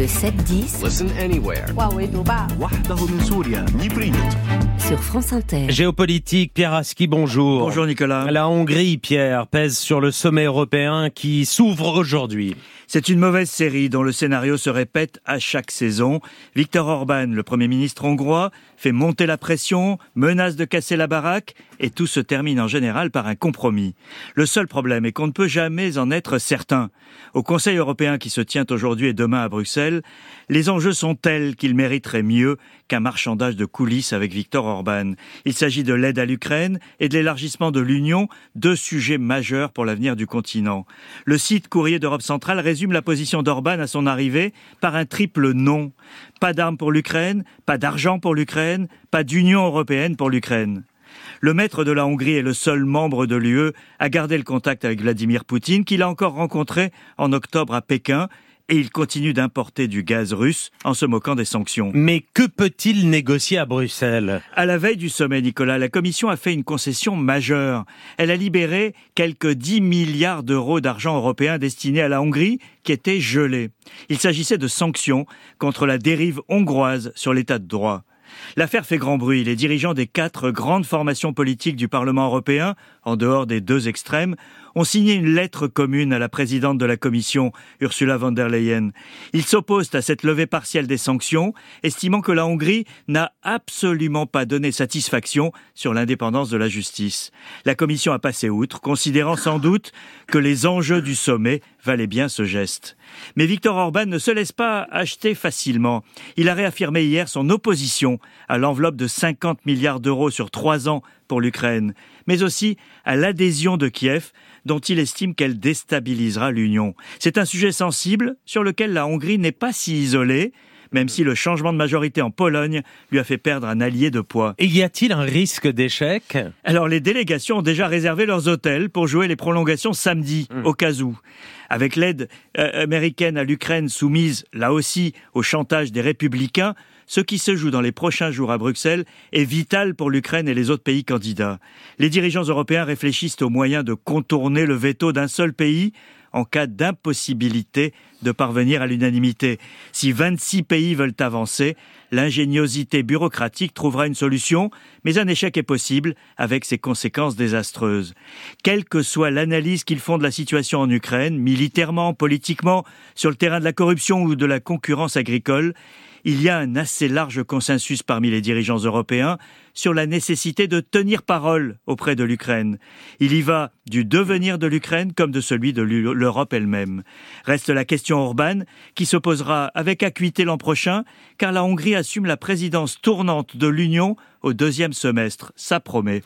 Le 7-10 Listen anywhere. sur France Inter. Géopolitique, Pierre Aski, bonjour. Bonjour Nicolas. La Hongrie, Pierre, pèse sur le sommet européen qui s'ouvre aujourd'hui. C'est une mauvaise série dont le scénario se répète à chaque saison. Viktor Orban, le Premier ministre hongrois, fait monter la pression, menace de casser la baraque, et tout se termine en général par un compromis. Le seul problème est qu'on ne peut jamais en être certain. Au Conseil européen qui se tient aujourd'hui et demain à Bruxelles, les enjeux sont tels qu'il mériterait mieux qu'un marchandage de coulisses avec Viktor Orban. Il s'agit de l'aide à l'Ukraine et de l'élargissement de l'Union, deux sujets majeurs pour l'avenir du continent. Le site Courrier d'Europe centrale résume la position d'Orban à son arrivée par un triple non. Pas d'armes pour l'Ukraine, pas d'argent pour l'Ukraine, pas d'Union européenne pour l'Ukraine. Le maître de la Hongrie est le seul membre de l'UE à garder le contact avec Vladimir Poutine, qu'il a encore rencontré en octobre à Pékin, et il continue d'importer du gaz russe en se moquant des sanctions. Mais que peut-il négocier à Bruxelles? À la veille du sommet, Nicolas, la Commission a fait une concession majeure. Elle a libéré quelques 10 milliards d'euros d'argent européen destinés à la Hongrie qui étaient gelés. Il s'agissait de sanctions contre la dérive hongroise sur l'état de droit. L'affaire fait grand bruit. Les dirigeants des quatre grandes formations politiques du Parlement européen, en dehors des deux extrêmes, ont signé une lettre commune à la présidente de la Commission, Ursula von der Leyen. Ils s'opposent à cette levée partielle des sanctions, estimant que la Hongrie n'a absolument pas donné satisfaction sur l'indépendance de la justice. La Commission a passé outre, considérant sans doute que les enjeux du sommet valaient bien ce geste. Mais Viktor Orban ne se laisse pas acheter facilement. Il a réaffirmé hier son opposition à l'enveloppe de 50 milliards d'euros sur trois ans pour l'Ukraine, mais aussi à l'adhésion de Kiev, dont il estime qu'elle déstabilisera l'Union. C'est un sujet sensible sur lequel la Hongrie n'est pas si isolée, même si le changement de majorité en Pologne lui a fait perdre un allié de poids. Et y a-t-il un risque d'échec? Alors les délégations ont déjà réservé leurs hôtels pour jouer les prolongations samedi, au cas où. Avec l'aide euh, américaine à l'Ukraine soumise, là aussi, au chantage des républicains, ce qui se joue dans les prochains jours à Bruxelles est vital pour l'Ukraine et les autres pays candidats. Les dirigeants européens réfléchissent aux moyens de contourner le veto d'un seul pays en cas d'impossibilité de parvenir à l'unanimité. Si 26 pays veulent avancer, l'ingéniosité bureaucratique trouvera une solution, mais un échec est possible avec ses conséquences désastreuses. Quelle que soit l'analyse qu'ils font de la situation en Ukraine, militairement, politiquement, sur le terrain de la corruption ou de la concurrence agricole, il y a un assez large consensus parmi les dirigeants européens sur la nécessité de tenir parole auprès de l'Ukraine. Il y va du devenir de l'Ukraine comme de celui de l'Europe elle-même. Reste la question Orban, qui se posera avec acuité l'an prochain, car la Hongrie assume la présidence tournante de l'Union au deuxième semestre. Ça promet.